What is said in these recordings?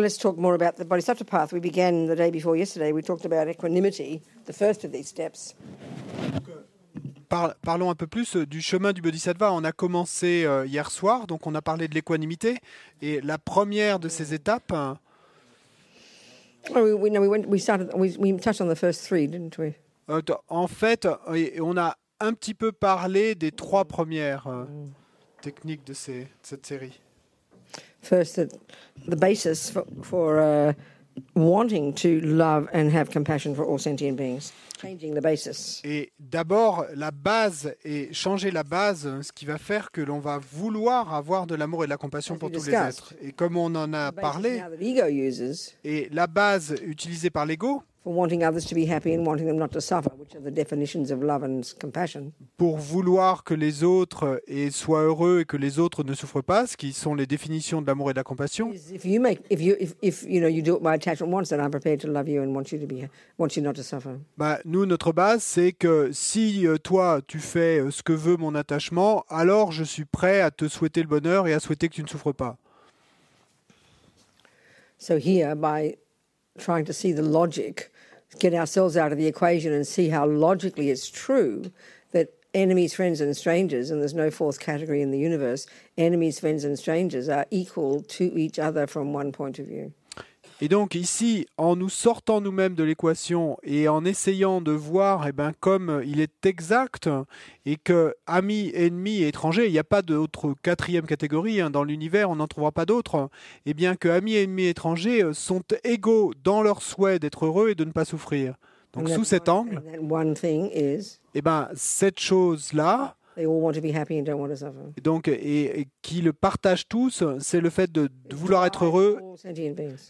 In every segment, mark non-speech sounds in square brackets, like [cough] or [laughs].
Well, let's talk more about the Bodhisattva path. We began the day before yesterday. We talked about equanimity, the first of these steps. Par- parlons un peu plus euh, du chemin du Bodhisattva. On a commencé euh, hier soir, donc on a parlé de l'équanimité. Et la première de ces étapes, en fait, euh, on a un petit peu parlé des trois premières euh, techniques de, ces- de cette série. First, the, the basis for, for uh, wanting to love and have compassion for all sentient beings. Changing the basis. Et d'abord, la base et changer la base, euh, ce qui va faire que l'on va vouloir avoir de l'amour et de la compassion As pour tous les êtres. Et comme on en a parlé, et la base utilisée par l'ego for wanting others to be happy and wanting them not to suffer, which are the definitions of love and compassion. pour vouloir que les autres et soient heureux et que les autres ne souffrent pas, ce qui sont les définitions de l'amour et de la compassion. Bah, nous, notre base, c'est que si euh, toi, tu fais euh, ce que veut mon attachement, alors je suis prêt à te souhaiter le bonheur et à souhaiter que tu ne souffres pas. So here, by trying to see the logic, get ourselves out of the equation and see how logically it's true that enemies, friends, and strangers, and there's no fourth category in the universe, enemies, friends, and strangers are equal to each other from one point of view. Et donc ici, en nous sortant nous-mêmes de l'équation et en essayant de voir, eh ben, comme il est exact et que amis, ennemis et étrangers, il n'y a pas d'autre quatrième catégorie hein, dans l'univers, on n'en trouvera pas d'autre, et bien que amis, ennemis et étrangers euh, sont égaux dans leur souhait d'être heureux et de ne pas souffrir. Donc sous cet angle, eh ben, cette chose-là, they all want to be happy and don't want to suffer. donc, et, et qui le partagent tous, c'est le fait de, de vouloir être heureux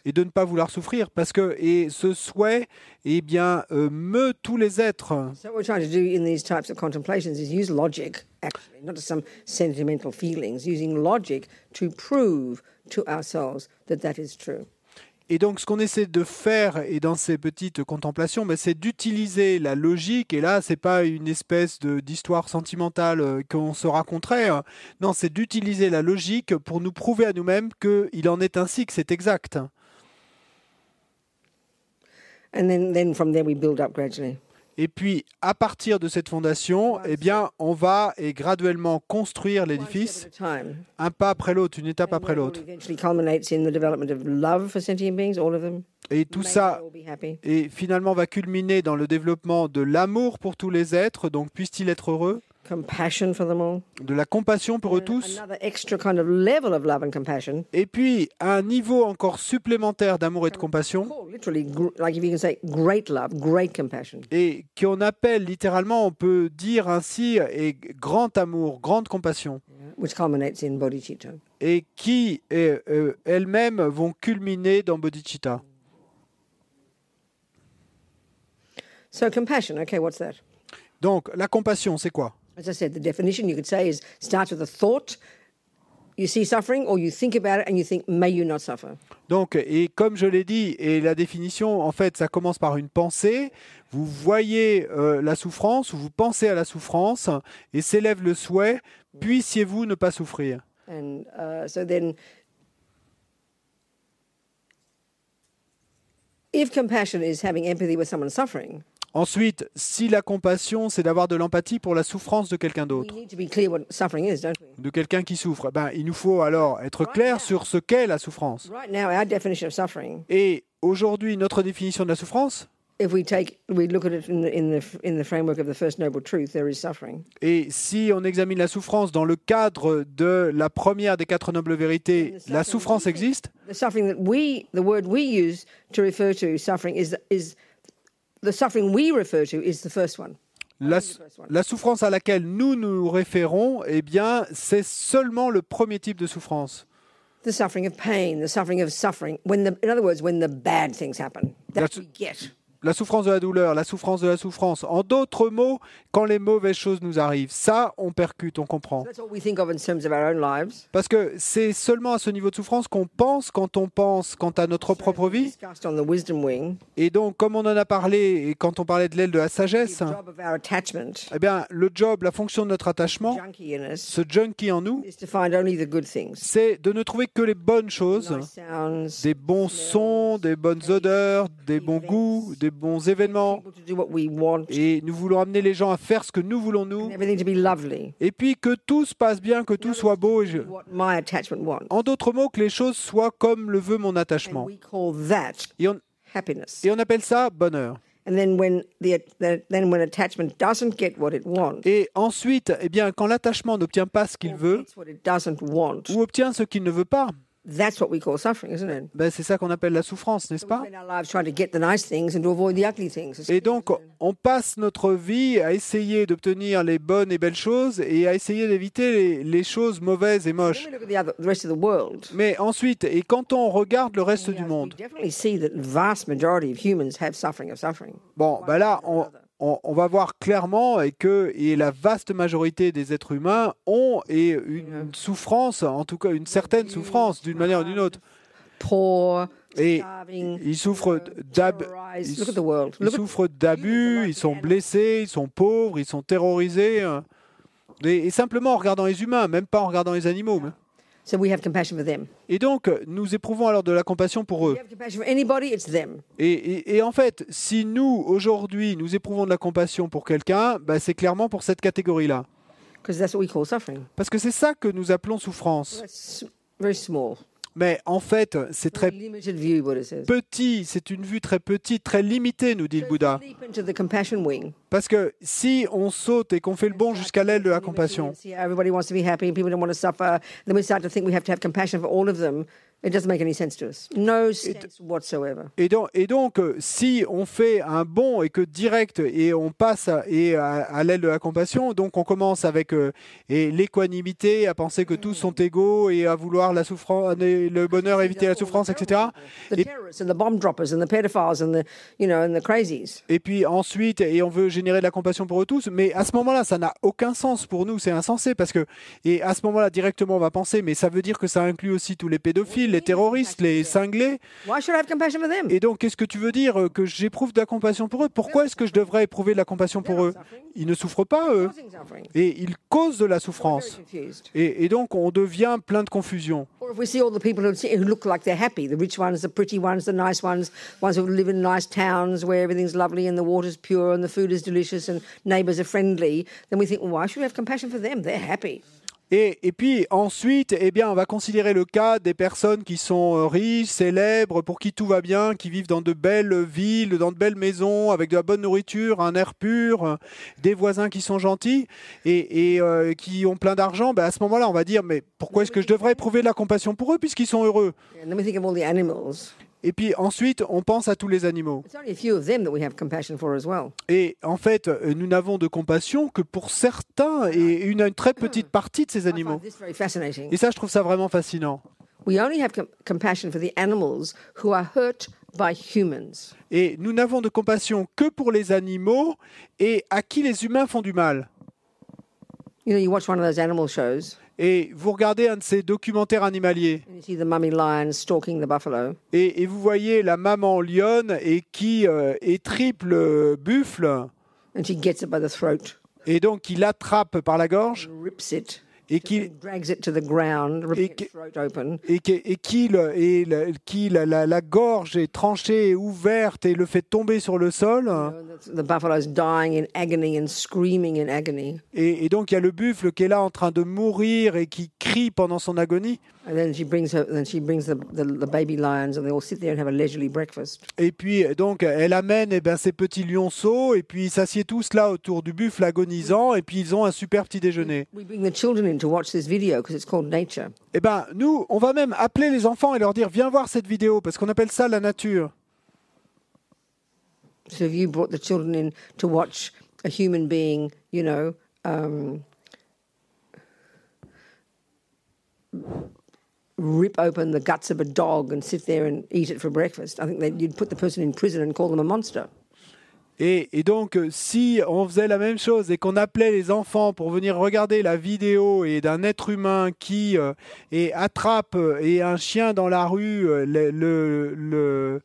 et de ne pas vouloir souffrir parce que et ce souhait eh bien euh, meut tous les êtres So what we're trying to do in these types of contemplations is use logic, actually, not just some sentimental feelings, using logic to prove to ourselves that that is true. Et donc ce qu'on essaie de faire et dans ces petites contemplations ben, c'est d'utiliser la logique et là c'est pas une espèce d'histoire sentimentale euh, qu'on se raconterait hein. non c'est d'utiliser la logique pour nous prouver à nous-mêmes qu'il en est ainsi que c'est exact And then, then from there we build up gradually. Et puis à partir de cette fondation eh bien on va et graduellement construire l'édifice un pas après l'autre une étape après l'autre. et tout ça et finalement va culminer dans le développement de l'amour pour tous les êtres, donc puisse-t-il être heureux, Compassion for them all. de la compassion pour eux tous, Another extra kind of level of love and compassion. et puis un niveau encore supplémentaire d'amour et de compassion, Called literally, gr- like if you can say, great love, great compassion. et qu'on appelle littéralement, on peut dire ainsi, et grand amour, grande compassion, which culminates in bodhicitta. et qui euh, elles-mêmes vont culminer dans bodhicitta. So compassion, okay, what's that? Donc la compassion, c'est quoi? As I said, the definition you could say is starts with a thought. You see suffering, or you think about it and you think, may you not suffer? Donc, et comme je l'ai dit, et la définition, en fait, ça commence par une pensée. Vous voyez euh, la souffrance, ou vous pensez à la souffrance, et s'élève le souhait, puissiez-vous ne pas souffrir. And uh, so then, if compassion is having empathy with someone suffering, Ensuite, si la compassion, c'est d'avoir de l'empathie pour la souffrance de quelqu'un d'autre, de quelqu'un qui souffre, ben, il nous faut alors être clair sur ce qu'est la souffrance. Et aujourd'hui, notre définition de la souffrance, et si on examine la souffrance dans le cadre de la première des quatre nobles vérités, la souffrance existe, The suffering we, refer to is, the first one. La, la souffrance à laquelle nous nous référons, eh bien, c'est seulement le premier type de souffrance. The suffering of pain, the suffering of suffering. When the, in other words, when the bad things happen, that we get. La souffrance de la douleur, la souffrance de la souffrance. En d'autres mots, quand les mauvaises choses nous arrivent, ça, on percute, on comprend. Parce que c'est seulement à ce niveau de souffrance qu'on pense quand on pense quant à notre propre vie. Et donc, comme on en a parlé, et quand on parlait de l'aile de la sagesse, eh bien, le job, la fonction de notre attachement, ce junkie en nous, c'est de ne trouver que les bonnes choses, des bons sons, des bonnes odeurs, des bons goûts, des bons événements. Et nous voulons amener les gens à faire ce que nous voulons nous. Et puis que tout se passe bien, que tout soit beau. et je-. En d'autres mots, que les choses soient comme le veut mon attachement. Et on, et on appelle ça bonheur. And then when the, the then when attachment doesn't get what it wants, Et ensuite, eh bien, quand l'attachement n'obtient pas ce qu'il veut, ou obtient ce qu'il ne veut pas, that's what we call suffering, isn't it? ben, c'est ça qu'on appelle la souffrance, n'est-ce pas? spend our lives trying to get the nice things and to avoid the ugly things. Et donc, on passe notre vie à essayer d'obtenir les bonnes et belles choses et à essayer d'éviter les, les choses mauvaises et moches. we look at the, other, the rest of the world, Mais ensuite, et quand on regarde le reste du monde, definitely see that the vast majority of humans have suffering of suffering. bon, ben là, on, on- on va voir clairement et que et la vaste majorité des êtres humains ont et une souffrance, en tout cas une certaine souffrance d'une manière ou d'une autre. Et ils souffrent d'abus, ils sont blessés, ils sont pauvres, ils sont terrorisés. euh. Et, et simplement en regardant les humains, même pas en regardant les animaux. mais- Et donc, nous éprouvons alors de la compassion pour eux. We have compassion for anybody, it's them. Et, et- et en fait, si nous, aujourd'hui, nous éprouvons de la compassion pour quelqu'un, bah, c'est clairement pour cette catégorie-là. Because that's what we call suffering. Parce que c'est ça que nous appelons souffrance. That's very small. Mais en fait, c'est très petit, c'est une vue très petite, très limitée, nous dit le Bouddha. Parce que si on saute et qu'on fait le bond jusqu'à l'aile de la compassion, See how everybody wants to be happy and people don't want to suffer. Then we start to think we have to have compassion for all of them. It doesn't make any sense to us. No sense whatsoever. Et donc, et donc, euh, si on fait un bond et que direct et on passe à, et à, à l'aile de la compassion, donc on commence avec euh, et l'équanimité, à penser que tous sont égaux et à vouloir la souffrance, le bonheur, éviter la souffrance, etc. The Et, terrorists and the bomb droppers and the pedophiles and the, you know, and the crazies. et puis ensuite, et on veut générer de la compassion pour eux tous, mais à ce moment-là, ça n'a aucun sens pour nous, c'est insensé parce que et à ce moment-là directement on va penser, mais ça veut dire que ça inclut aussi tous les pédophiles, les terroristes, les cinglés. Why should I have compassion for them? Et donc, qu'est-ce que tu veux dire euh, que j'éprouve de la compassion pour eux? Pourquoi est-ce que je devrais éprouver de la compassion pour eux? Ils ne souffrent pas, eux. Et ils causent de la souffrance. Et, et donc, on devient plein de confusion. Or if we see all the people who, who look like they're happy, the rich ones, the pretty ones, the nice ones, ones who live in nice towns where everything's lovely and the water's pure and the food is delicious and neighbours are friendly, then we think, well, why should we have compassion for them? They're happy. Et, et puis ensuite, eh bien, on va considérer le cas des personnes qui sont euh, riches, célèbres, pour qui tout va bien, qui vivent dans de belles villes, dans de belles maisons, avec de la bonne nourriture, un air pur, des voisins qui sont gentils et, et, euh, qui ont plein d'argent. Ben, à ce moment-là, on va dire, mais pourquoi est-ce que je devrais éprouver de la compassion pour eux puisqu'ils sont heureux? Et puis ensuite, on pense à tous les animaux. It's only a few of them that we have compassion for as well. Et en fait, euh, nous n'avons de compassion que pour certains et une, une très petite partie de ces animaux. Et ça, je trouve ça vraiment fascinant. Et nous n'avons de compassion que pour les animaux et à qui les humains font du mal. Et vous regardez un de ces documentaires animaliers. And you see the mummy lion stalking the buffalo. et, et vous voyez la maman lionne et qui euh, est triple euh, buffle. And she gets it by the throat, et donc qui l'attrape par la gorge et qui, and drags it to the ground, ripping Et qui, et qui, le- et le- qui la, la- la gorge est tranchée et ouverte et le fait tomber sur le sol. Et, et donc il y a le buffle qui est là en train de mourir et qui crie pendant son agonie. And then she brings her, then she brings the, the, the baby lions, and they all sit there and have a leisurely breakfast. Et puis donc elle amène eh ben, ces petits lionceaux et puis ils s'assiedent tous là autour du buffle agonisant et puis ils ont un super petit déjeuner. We bring the children in to watch this video because it's called nature. Eh ben nous, on va même appeler les enfants et leur dire viens voir cette vidéo parce qu'on appelle ça la nature. So if you brought the children in to watch a human being, you know, um, rip open the guts of a dog and sit there and eat it for breakfast, I think that you'd put the person in prison and call them a monster. Et, et donc, euh, si on faisait la même chose et qu'on appelait les enfants pour venir regarder la vidéo et d'un être humain qui euh, et attrape euh, et un chien dans la rue le, le, le,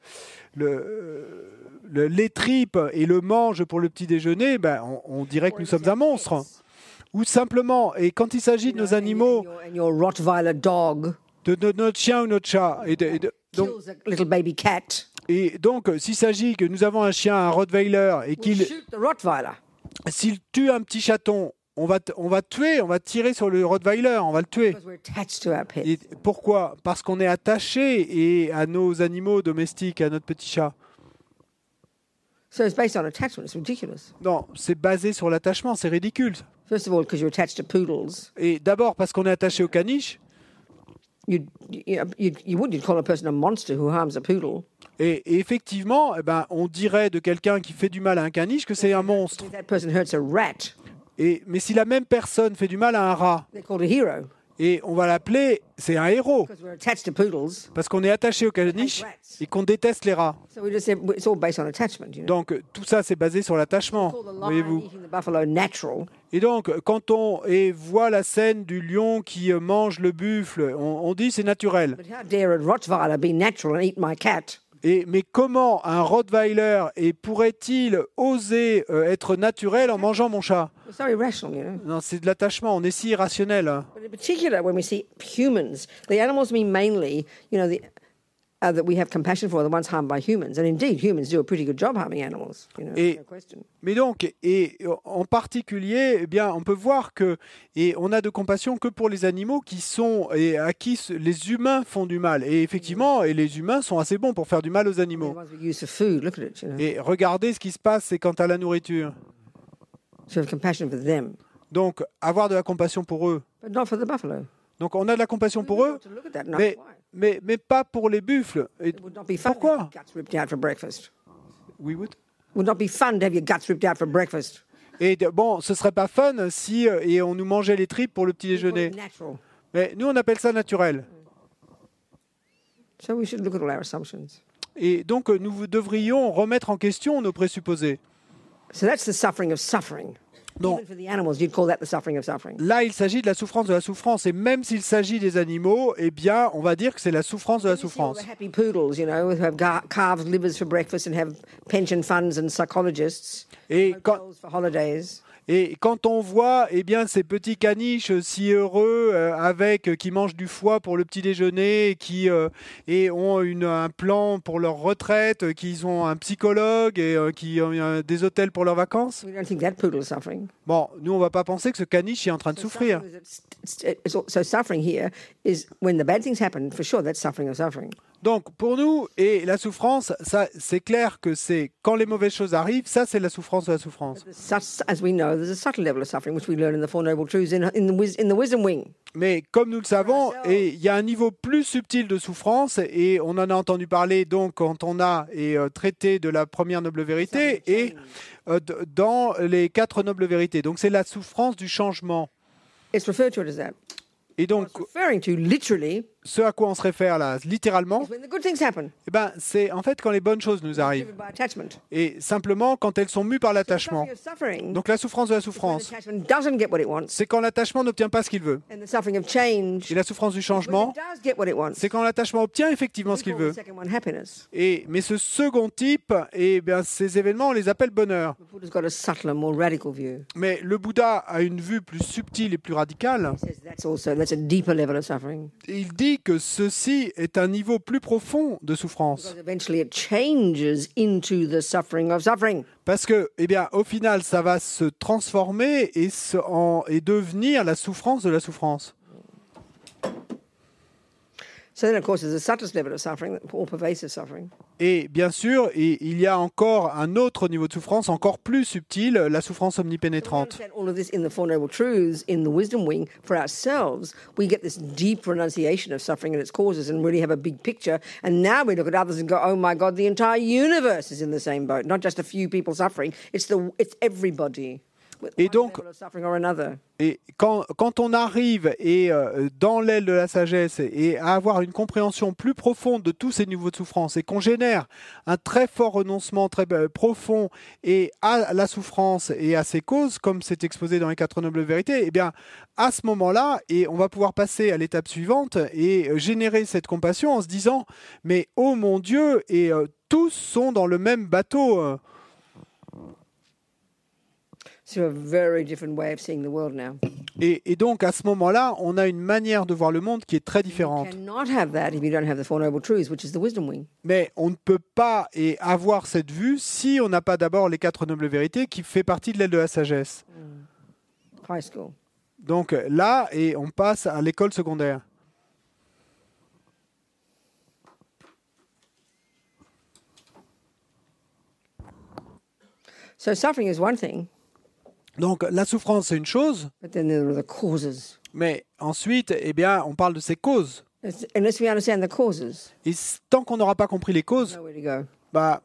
le- le- les tripes et le mange pour le petit déjeuner, ben, on, on dirait que nous sommes un monstre. Ou simplement, et quand il s'agit de nos animaux, de, de notre chien ou notre chat, et de- et de- donc, et donc, euh, s'il s'agit que nous avons un chien, un Rottweiler, et qu'il s'il tue un petit chaton, on va, on va tuer, on va tirer sur le Rottweiler, on va le tuer. Et pourquoi? Parce qu'on est attaché et à nos animaux domestiques, à notre petit chat. So it's based on attachment. It's ridiculous. Non, c'est basé sur l'attachement, c'est ridicule. First of all, because you're attached to poodles. Et d'abord parce qu'on est attaché au caniche, You'd, you, you, you would, you'd call a person a monster who harms a poodle. et, et effectivement, eh ben, on dirait de quelqu'un qui fait du mal à un caniche que c'est un monstre. If that person hurts a rat, Et, mais si la même personne fait du mal à un rat, they're called a hero et on va l'appeler, c'est un héros, because we're attached to poodles. parce qu'on est attaché au caniche et qu'on déteste les rats. So we just said it's all based on attachment. You know. Donc tout ça, c'est basé sur l'attachement, voyez-vous. Et donc, quand on et voit la scène du lion qui euh, mange le buffle, on, on dit c'est naturel. Et, mais comment un Rottweiler et pourrait-il oser euh, être naturel en mangeant mon chat? Non, c'est de l'attachement, on est si irrationnel. Uh, that we have compassion for, the ones harmed by humans. And indeed, humans do a pretty good job harming animals, you know, Et- no question. Mais donc, et en particulier, eh bien, on peut voir que et on a de compassion que pour les animaux qui sont et à qui les humains font du mal. Et effectivement, et les humains sont assez bons pour faire du mal aux animaux. Et regardez ce qui se passe, c'est quant à la nourriture. So have compassion for them, Donc, avoir de la compassion pour eux. but not for the buffalo. Donc, on a de la compassion pour eux, mais. Mais, mais pas pour les buffles. Et It would not be fun to pourquoi have your guts ripped out for breakfast. Oui, oui. It would not be fun to have your guts ripped out for breakfast. Et bon, ce serait pas fun si euh, et on nous mangeait les tripes pour le petit We déjeuner. Mais nous, on appelle ça naturel. So we should look at all our assumptions. Et donc, euh, nous devrions remettre en question nos présupposés. So that's the suffering of suffering. Non. Even for the animals, you'd call that the suffering of suffering. Là, il s'agit de la souffrance de la souffrance. Et même s'il s'agit des animaux, eh bien, on va dire que c'est la souffrance de la souffrance. the happy poodles, you know, who have gar- calves, livers for breakfast and have pension funds and psychologists, Et quand, hotels for holidays? Et quand on voit eh bien, ces petits caniches si heureux euh, avec euh, qui mangent du foie pour le petit déjeuner et qui euh, et ont une, un plan pour leur retraite, euh, qu'ils ont un psychologue et euh, qui ont euh, des hôtels pour leurs vacances, We don't think that poodle is suffering. bon, nous, on va pas penser que ce caniche est en train de So souffrir. suffering is- So suffering here is when the bad things happen, for sure, that's suffering of suffering. Donc, pour nous, et la souffrance, ça, c'est clair que c'est quand les mauvaises choses arrivent, ça, c'est la souffrance de la souffrance. Mais comme nous le savons, et il y a un niveau plus subtil de souffrance, et on en a entendu parler donc quand on a et, euh, traité de la première noble vérité et euh, dans les quatre nobles vérités. Donc c'est la souffrance du changement. It's referred to it as that. Et donc Ce à quoi on se réfère là, littéralement, eh ben, c'est en fait quand les bonnes choses nous arrivent. Et simplement quand elles sont mues par l'attachement. Donc la souffrance de la souffrance, c'est quand l'attachement n'obtient pas ce qu'il veut. Et la souffrance du changement, c'est quand l'attachement obtient effectivement ce qu'il veut. Et, mais ce second type, eh bien, ces événements, on les appelle bonheur. Mais le Bouddha a une vue plus subtile et plus radicale. Il dit que ceci est un niveau plus profond de souffrance. Parce que, eh bien, au final, ça va se transformer et, se- en- et devenir la souffrance de la souffrance. So then, of course, there's a subtlest level of suffering, all pervasive suffering. Et bien sûr, il y a encore un autre niveau de souffrance encore plus subtil, la souffrance omnipénétrante. Et donc-. Et quand, quand on arrive et euh, dans l'aile de la sagesse et à avoir une compréhension plus profonde de tous ces niveaux de souffrance et qu'on génère un très fort renoncement très euh, profond et à la souffrance et à ses causes, comme c'est exposé dans les quatre nobles vérités, eh bien à ce moment-là, et on va pouvoir passer à l'étape suivante et euh, générer cette compassion en se disant mais oh mon Dieu et euh, tous sont dans le même bateau. euh. So a very different way of seeing the world now. Et, et donc à ce moment-là, on a une manière de voir le monde qui est très différente. cannot have that if you don't have the Four Noble Truths, which is the wisdom wing. Mais on ne peut pas et avoir cette vue si on n'a pas d'abord les quatre nobles vérités qui fait partie de l'aile de la sagesse. School. Donc là, et on passe à l'école secondaire. So suffering is one thing, Donc la souffrance, c'est une chose, mais ensuite, eh bien, on parle de ses causes. Et tant qu'on n'aura pas compris les causes, bah,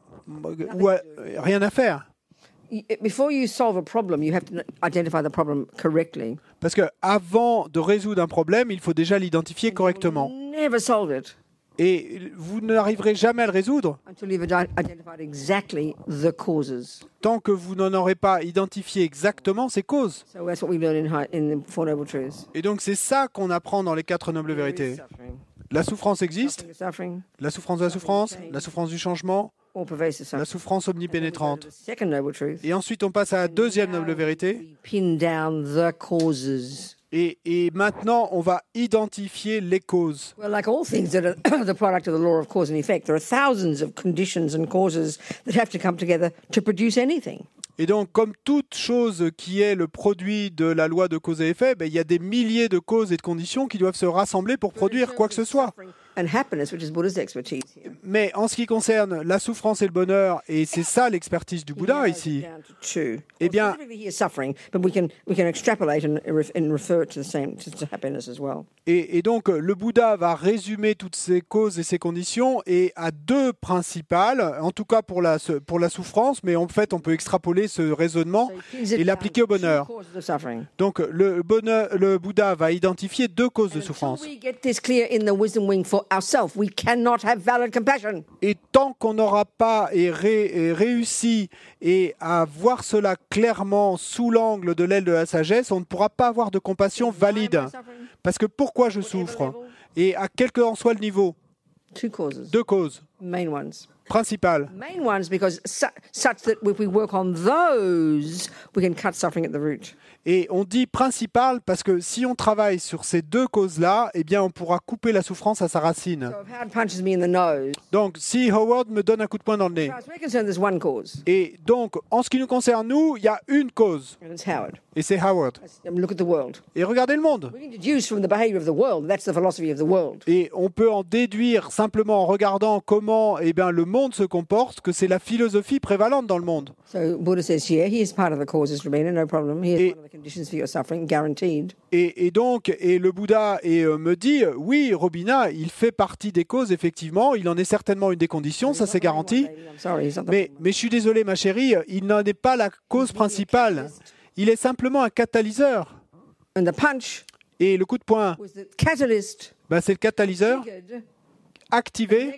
ouais, rien à faire. Parce que avant de résoudre un problème, il faut déjà l'identifier correctement. Et vous n'arriverez jamais à le résoudre causes. tant que vous n'en aurez pas identifié exactement ces causes. Et donc c'est ça qu'on apprend dans les quatre nobles vérités. La souffrance existe, la souffrance de la souffrance, la souffrance du changement, la souffrance omnipénétrante. Et ensuite on passe à la deuxième noble vérité. Et, et maintenant on va identifier les causes. Well, like all things that are [coughs] the product of the law of cause and effect, there are thousands of conditions and causes that have to come together to produce anything. Et donc comme toute chose qui est le produit de la loi de cause et effet, ben, il y a des milliers de causes et de conditions qui doivent se rassembler pour produire quoi que ce soit. And happiness, which is Buddha's expertise here. Mais en ce qui concerne la souffrance et le bonheur, et c'est ça l'expertise du Bouddha ici. Eh bien- specifically here, suffering, but we can we can extrapolate and, ref- and refer it to the same to, to happiness as well. Et, et donc, le Bouddha va résumer toutes ces causes et ces conditions et à deux principales, en tout cas pour la, pour la souffrance, mais en fait, on peut extrapoler ce raisonnement et l'appliquer au bonheur. Donc, le, bonheur, le Bouddha va identifier deux causes de souffrance. We ourselves, cannot have valid compassion. Et tant qu'on n'aura pas et ré- et réussi et à voir cela clairement sous l'angle de l'aile de la sagesse, on ne pourra pas avoir de compassion Why am I valide. Parce que pourquoi je souffre? level, Et à quel que en soit le niveau. Two causes, Deux causes main ones. principales. Main ones because su- such that if we work on those, we can cut suffering at the root. Et on dit principal parce que si on travaille sur ces deux causes-là, eh bien, on pourra couper la souffrance à sa racine. So if Howard punches me in the nose, Donc, si Howard me donne un coup de poing dans le nez, et donc, en ce qui nous concerne, nous, il y a une cause, et c'est Howard. Um. Et regardez le monde. Et on peut en déduire simplement en regardant comment eh bien, le monde se comporte, que c'est la philosophie prévalente dans le monde. So Buddha says here, he is part of the causes, Rabina, no problem. He is Et- one of the conditions for your suffering, guaranteed. Et, donc, et le Bouddha et, euh, me dit, oui, Robina, il fait partie des causes, effectivement, il en est certainement une des conditions, ça c'est garanti. Mais, mais je suis désolé, ma chérie, il n'en est pas la cause principale. Il est simplement un catalyseur. Et le coup de poing, bah, c'est le catalyseur activé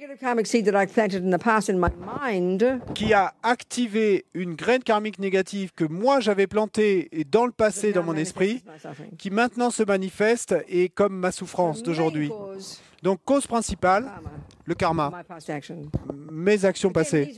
qui a activé une graine karmique négative que moi j'avais plantée dans le passé dans mon esprit, qui maintenant se manifeste et comme ma souffrance d'aujourd'hui. Donc cause principale, karma, le karma, mes actions passées.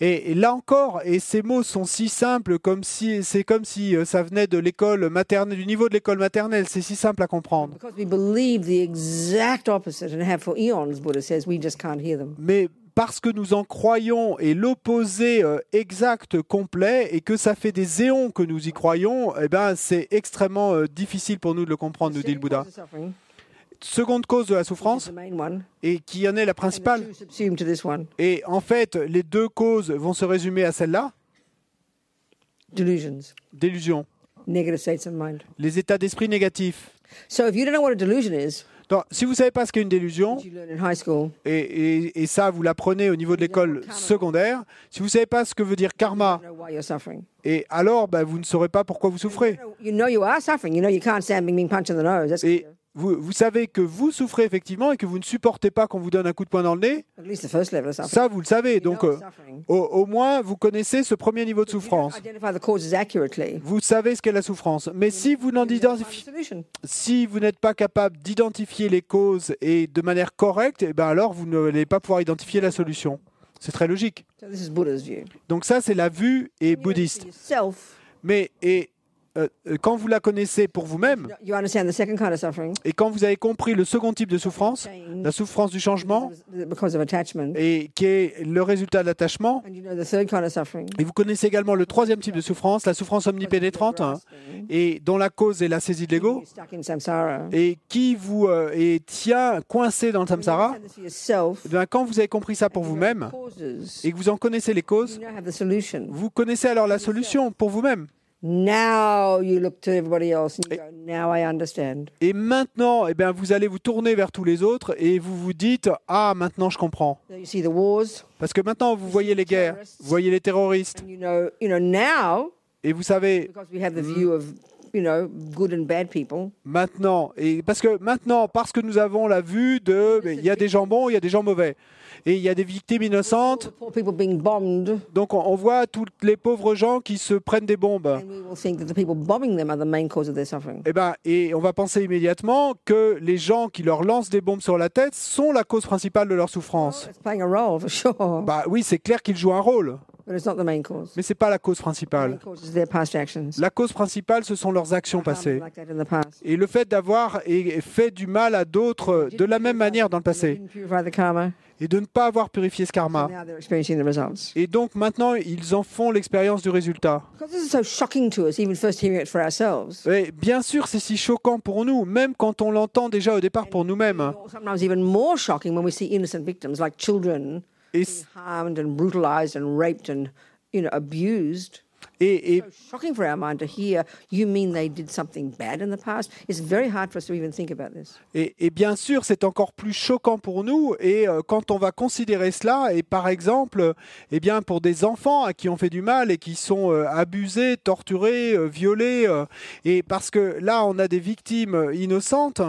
Et, et là encore, et ces mots sont si simples, comme si c'est comme si euh, ça venait de l'école maternelle, du niveau de l'école maternelle. C'est si simple à comprendre. Because we believe the exact opposite and have for eons, Buddha says, we just can't hear them. Mais parce que nous en croyons et l'opposé euh, exact complet et que ça fait des éons que nous y croyons, eh ben c'est extrêmement euh, difficile pour nous de le comprendre, nous dit le Second Bouddha. cause of suffering, Seconde cause de la souffrance et qui en est la principale. Et en fait, les deux causes vont se résumer à celle-là delusions, délusion, negative states of mind. les états d'esprit négatifs. Donc, si vous ne savez pas ce qu'est une délusion, et, et- et ça vous l'apprenez au niveau de l'école secondaire, si vous ne savez pas ce que veut dire karma, et alors bah, vous ne saurez pas pourquoi vous souffrez. Et. Vous, vous savez que vous souffrez effectivement et que vous ne supportez pas qu'on vous donne un coup de poing dans le nez, at least the first level of suffering. ça vous le savez. Donc euh, au, au moins vous connaissez ce premier niveau de souffrance. Vous savez ce qu'est la souffrance. Mais si vous si n'êtes pas capable d'identifier les causes et de manière correcte, eh ben alors vous n'allez pas pouvoir identifier la solution. C'est très logique. So this is Buddha's view. Donc ça, c'est la vue et bouddhiste. Mais et euh, euh, quand vous la connaissez pour vous-même et quand vous avez compris le second type de souffrance, la souffrance du changement, et qui est le résultat de l'attachement, et vous connaissez également le troisième type de souffrance, la souffrance omnipénétrante, hein, et dont la cause est la saisie de l'ego, et qui vous euh, et tient coincé dans le samsara. Eh bien, quand vous avez compris ça pour vous-même et que vous en connaissez les causes, vous connaissez alors la solution pour vous-même. Now you look to everybody else and you go, now I understand. Et maintenant, eh bien, vous allez vous tourner vers tous les autres et vous vous dites Ah, maintenant je comprends. So you see the wars, Parce que maintenant, vous voyez les guerres, vous voyez les terroristes, and you know, you know now et vous savez because we have the view of, you know, good and bad people. maintenant, et parce que maintenant, parce que nous avons la vue de il y a des gens bons, il y a des gens mauvais, et il y a des victimes innocentes, donc on, voit tous les pauvres gens qui se prennent des bombes. suffering. Eh ben, et on va penser immédiatement que les gens qui leur lancent des bombes sur la tête sont la cause principale de leur souffrance. Sure, Bah oui, c'est clair qu'ils jouent un rôle, but it's not the main cause. mais c'est pas la cause principale. cause is their past actions. La cause principale, ce sont leurs actions passées. Et le fait d'avoir fait du mal à d'autres de la même manière dans le passé, et de ne pas avoir purifié ce karma. Et donc maintenant, ils en font l'expérience du résultat. Because this is so shocking to us, even first hearing it for ourselves. Et bien sûr, c'est si choquant pour nous, même quand on l'entend déjà au départ pour nous-mêmes. harmed and brutalized and raped and you know abused et, et So shocking for our mind to hear you mean they did something bad in the past. It's very hard for us to even think about this. Et, et bien sûr, c'est encore plus choquant pour nous. Et euh, quand on va considérer cela, et par exemple, eh bien pour des enfants à qui on fait du mal et qui sont euh, abusés, torturés, euh, violés, et parce que là, on a des victimes innocentes,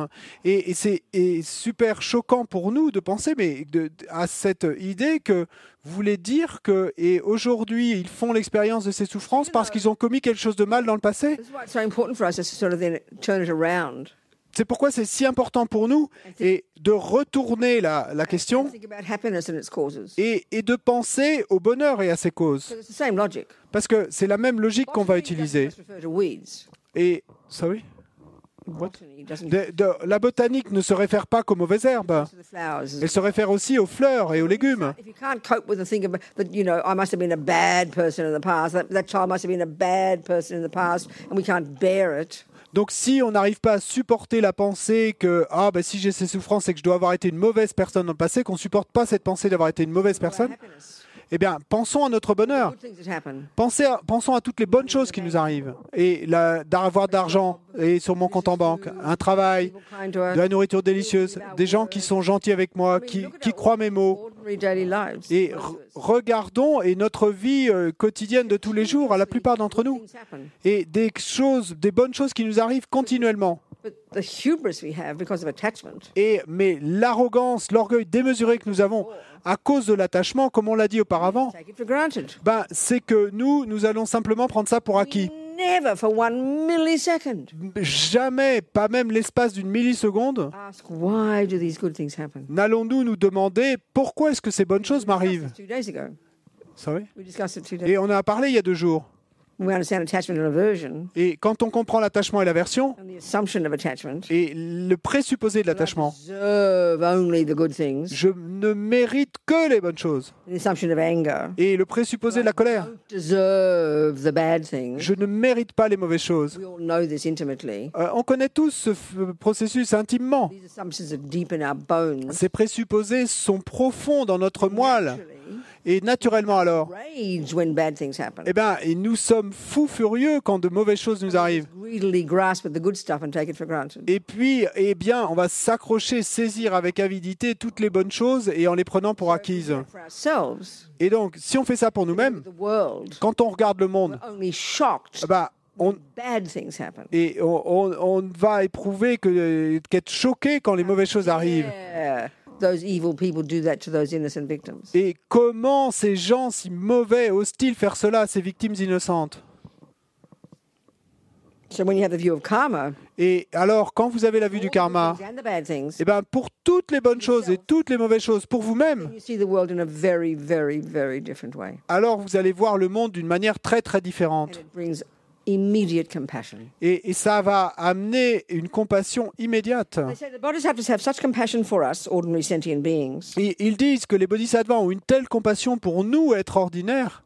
et, et c'est super choquant pour nous de penser, mais de- à cette idée que vous voulez dire que et aujourd'hui ils font l'expérience de ces souffrances parce qu'ils ont commis quelque chose de mal dans le passé. C'est pourquoi c'est si important pour nous et de retourner la, la question et, et de penser au bonheur et à ses causes. Parce que c'est la même logique qu'on va utiliser. Et sorry? Botany doesn't De- de- la botanique ne se réfère pas qu'aux mauvaises herbes. Elle se réfère aussi aux fleurs et aux légumes. Donc si on n'arrive pas à supporter la pensée que ah ben si j'ai ces souffrances c'est que je dois avoir été une mauvaise personne dans le passé, qu'on supporte pas cette pensée d'avoir été une mauvaise personne, eh bien pensons à notre bonheur. pensons à toutes les bonnes choses qui nous arrivent. Et d'avoir d'argent et sur mon compte en banque, un travail, de la nourriture délicieuse, des gens qui sont gentils avec moi, qui, qui croient mes mots. Et regardons et notre vie euh, quotidienne de tous les jours à la plupart d'entre nous. Et des choses, des bonnes choses qui nous arrivent continuellement. But the hubris we have because of attachment Et mais l'arrogance, l'orgueil démesuré que nous avons à cause de l'attachement, comme on l'a dit auparavant, ben, c'est que nous, nous allons simplement prendre ça pour acquis. Never for one millisecond Jamais, pas même l'espace d'une milliseconde, n'allons-nous nous demander pourquoi est-ce que ces bonnes choses m'arrivent? Two days ago, Sorry? We discussed it two days. Et on en a parlé il y a deux jours. Et quand on comprend l'attachement et l'aversion, et le présupposé de l'attachement, je ne mérite que les bonnes choses. Et le présupposé de la colère, je ne mérite pas les mauvaises choses. We all know this intimately. Euh, on connaît tous ce processus intimement. These assumptions are deep in our bones. Ces présupposés sont profonds dans notre moelle. Et naturellement alors, eh ben, et nous sommes fous furieux quand de mauvaises choses nous arrivent. Greedily grasp at the good stuff and take it for granted. Et puis, eh bien, on va s'accrocher, saisir avec avidité toutes les bonnes choses et en les prenant pour acquises. Et donc, si on fait ça pour nous-mêmes, quand on regarde le monde, eh ben, on, et on, on- on va éprouver que qu'être choqué quand les mauvaises choses arrivent. Those evil people do that to those innocent victims? Et comment ces gens si mauvais osent-ils faire cela à ces victimes innocentes? So when you have the view of karma, Et alors, quand vous avez la vue du all the karma, good things and the bad things, eh ben, pour toutes les bonnes choses et toutes les mauvaises choses, pour vous-même, you see the world in a very, very, very different way. alors vous allez voir le monde d'une manière très très différente. Immediate compassion. Et, et ça va amener une compassion immédiate. They say the bodhisattvas have such compassion for us, ordinary sentient beings, Et ils disent que les bodhisattvas ont une telle compassion pour nous, être ordinaires,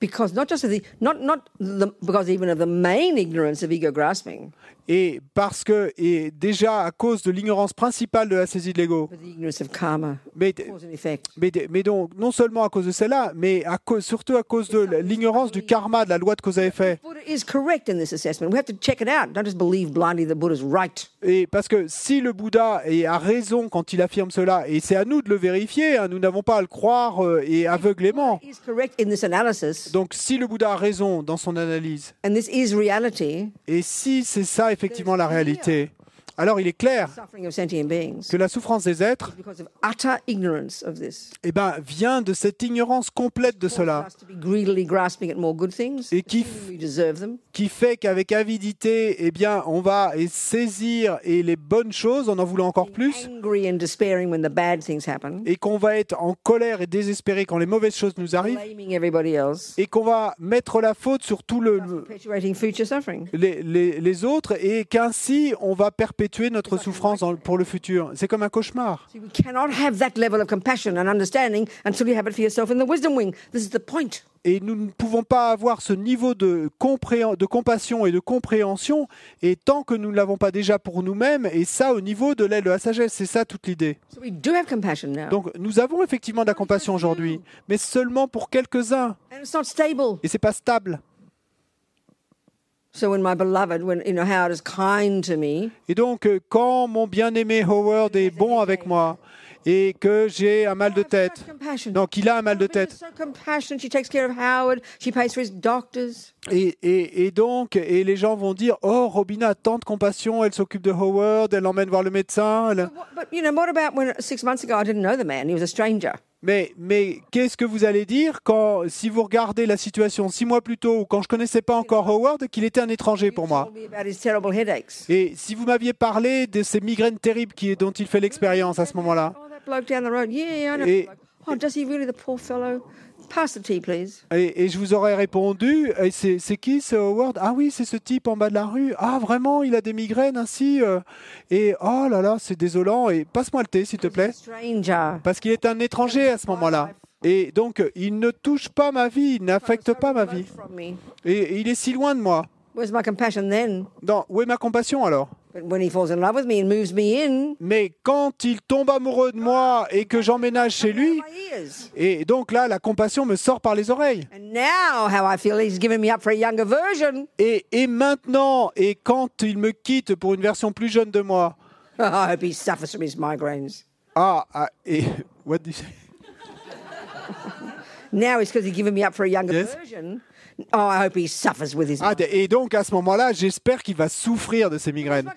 because not just of the not not the, because even of the main ignorance of ego grasping, et parce que, et déjà à cause de l'ignorance principale de la saisie de l'ego, but the ignorance of karma, mais, mais, mais donc non seulement à cause de celle-là, mais à cause, surtout à cause de l'ignorance du karma, de la loi de cause à effet. Et parce que si le Bouddha a raison quand il affirme cela, et c'est à nous de le vérifier, hein, nous n'avons pas à le croire euh, et aveuglément. Donc si le Bouddha a raison dans son analyse, and this is reality. et si c'est ça effectivement la réalité, alors il est clair que la souffrance des êtres eh ben, vient de cette ignorance complète de cela, Et qui fait qu'avec avidité, eh bien, on va saisir et les bonnes choses en en voulant encore plus, et qu'on va être en colère et désespéré quand les mauvaises choses nous arrivent, et qu'on va mettre la faute sur tout le, les- les autres et qu'ainsi on va perpétuer notre souffrance dans- pour le futur. C'est comme un cauchemar. Et nous ne pouvons pas avoir ce niveau de, compassion et de compréhension et tant que nous ne l'avons pas déjà pour nous-mêmes, et ça au niveau de l'aide de la sagesse, c'est ça toute l'idée. Donc nous avons effectivement de la compassion aujourd'hui, mais seulement pour quelques-uns, et c'est pas stable. So when my beloved, when you know Howard is kind to me, Et donc euh, quand mon bien-aimé Howard est bon avec moi et que j'ai un mal de tête, donc il a un mal de tête, et donc, et les gens vont dire, oh, Robina a tant de compassion, elle s'occupe de Howard, elle l'emmène voir le médecin. elle- Mais, mais qu'est-ce que vous allez dire quand, si vous regardez la situation six mois plus tôt, ou quand je connaissais pas encore Howard, qu'il était un étranger pour moi? Et si vous m'aviez parlé de ces migraines terribles qui, dont il fait l'expérience à ce moment-là, Oh, that bloke down the road. Yeah, yeah, I know. Et- Pass the tea, please. et, et je vous aurais répondu, et c'est qui ce Howard? Ah oui, c'est ce type en bas de la rue. Ah vraiment, il a des migraines ainsi euh, Et oh là là, c'est désolant. Et passe-moi le thé, s'il te plaît. Parce qu'il est un étranger à ce moment-là. Et donc, il ne touche pas ma vie, il n'affecte pas ma vie. Et, et il est si loin de moi. Where's my compassion then? Non, où est ma compassion alors? But when he falls in love with me and moves me in, Mais quand il tombe amoureux de moi et que j'emménage chez lui, et donc là, la compassion me sort par les oreilles. And now, how I feel, he's given me up for a younger version. Et, et maintenant, et quand il me quitte pour une version plus jeune de moi, [laughs] I hope he suffers from his migraines. ah, ah, et [laughs] what do you say? Now it's because he's given me up for a younger Yes. version. Oh, I hope he suffers with his. Ah, et donc à ce moment-là, j'espère qu'il va souffrir de ses migraines.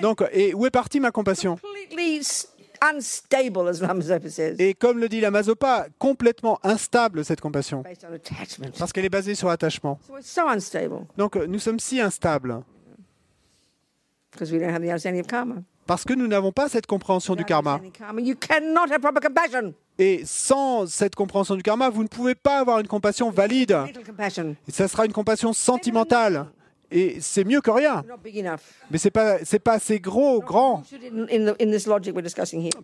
Donc, et où est partie ma compassion? Completely s- unstable, as Lamazopa says, Et comme le dit la Mazopa, complètement instable cette compassion, based on attachment. parce qu'elle est basée sur l'attachement. So it's so unstable Donc euh, nous sommes si instables, because we don't have the understanding of karma. parce que nous n'avons pas cette compréhension du karma. understanding karma, you cannot have proper compassion. Et sans cette compréhension du karma, vous ne pouvez pas avoir une compassion valide. Et ça sera une compassion sentimentale. Et c'est mieux que rien. not big enough. Mais c'est pas, c'est pas assez gros, grand.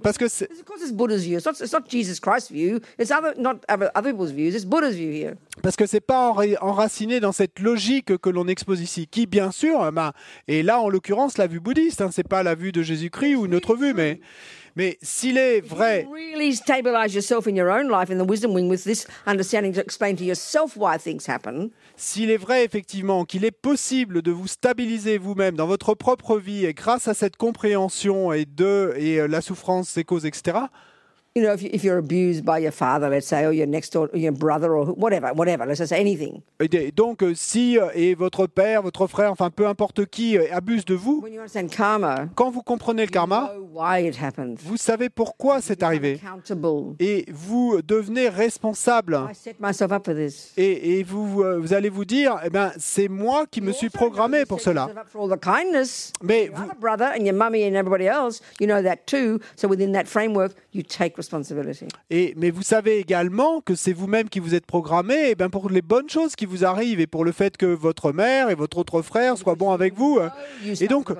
Parce que c'est, This, of course, it's Buddha's view. It's not, it's not Jesus Christ's view. It's other, not other, other people's views. It's Buddha's view here. parce que c'est pas enra- enraciné dans cette logique que l'on expose ici, qui bien sûr, ben, et là en l'occurrence la vue bouddhiste, hein, c'est pas la vue de Jésus-Christ ou une autre vue, mais Mais s'il est vrai, Really stabilize yourself in your own life in the wisdom wing with this understanding to explain to yourself why things happen. s'il est vrai effectivement qu'il est possible de vous stabiliser vous-même dans votre propre vie et grâce à cette compréhension et de et euh, la souffrance, ses causes, etc. You know, if, you, if you're abused by your father, let's say, or your next door, or your brother, or whatever, whatever, let's just say anything. Et donc euh, si euh, et votre père, votre frère, enfin peu importe qui euh, abuse de vous, When you understand karma, quand vous comprenez le you karma, know why it happened. vous savez pourquoi c'est arrivé et vous devenez responsable. I set myself up for this. Et, et vous, vous allez vous dire, eh ben, c'est moi qui me suis programmé pour cela. Mais vous, other brother and your mummy and everybody else, you know that too. So within that framework, you take responsibility. et, mais vous savez également que c'est vous-même qui vous êtes programmé eh ben, pour les bonnes choses qui vous arrivent et pour le fait que votre mère et votre autre frère soient bons avec vous. You Et donc,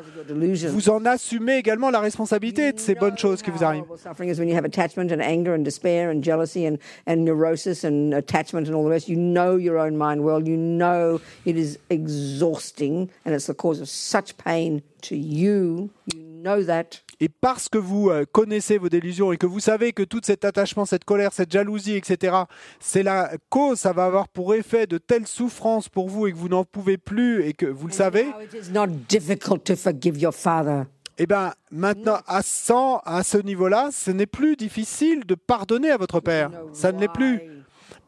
vous en assumez également la responsabilité de ces bonnes choses qui vous arrivent. horrible Suffering is when you have attachment and anger and despair and jealousy and, and neurosis and attachment and all the rest. You know your own mind well. You know it is exhausting and it's the cause of such pain to you. You know that. Et parce que vous euh, connaissez vos délusions et que vous savez que tout cet attachement, cette colère, cette jalousie, etc., c'est la cause, ça va avoir pour effet de telles souffrances pour vous et que vous n'en pouvez plus et que vous le savez, Now it is not difficult to forgive your father. Eh bien, maintenant, à 100, à ce niveau-là, ce n'est plus difficile de pardonner à votre père. Ça ne l'est plus.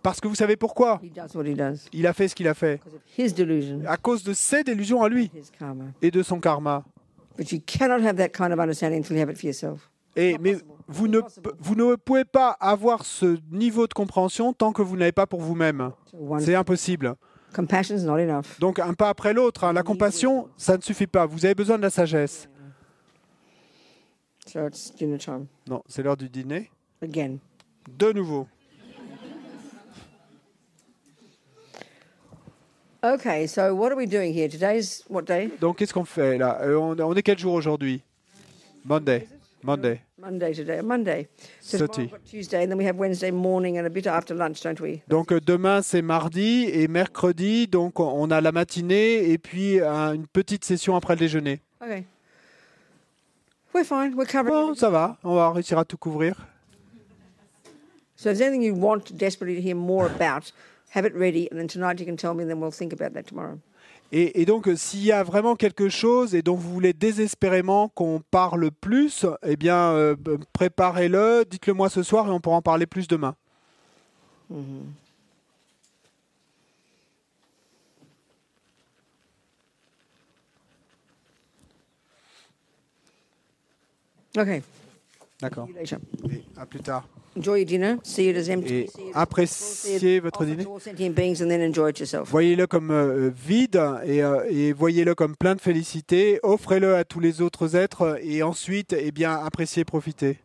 Parce que vous savez pourquoi? He does what he does Il a fait ce qu'il a fait. À cause de ses délusions à lui et de son karma. But you cannot have that kind of understanding until you have it for yourself. Et, mais vous ne, vous ne pouvez pas avoir ce niveau de compréhension tant que vous n'avez pas pour vous-même. So one C'est impossible. compassion is not enough. Donc un pas après l'autre. hein. La compassion, ça ne suffit pas. Vous avez besoin de la sagesse. Non, c'est l'heure du dîner. again. De nouveau. Okay, so what are we doing here? Today's what day? Donc qu'est-ce qu'on fait là? Euh, on, on est quel jour aujourd'hui? Monday. Monday. Monday today. Monday. So Tuesday, and then we have Wednesday morning and a bit after lunch, don't we? Donc euh, demain c'est mardi et mercredi, donc on- a la matinée et puis euh, une petite session après le déjeuner. Okay. We're fine. We're covering. Bon, ça va, on va réussir à tout couvrir. So if there's anything you want desperately to hear more about, have it ready, and then tonight you can tell me, and then we'll think about that tomorrow. Et, et donc euh, s'il y a vraiment quelque chose et dont vous voulez désespérément qu'on parle plus, eh bien euh, préparez-le, dites-le moi ce soir et on pourra en parler plus demain. D'accord. You later. Et à plus tard. Enjoy your dinner. See it as empty. Et appréciez votre dîner. Voyez-le comme euh, vide et, euh, et voyez-le comme plein de félicité. Offrez-le à tous les autres êtres et ensuite, eh bien, appréciez, profitez.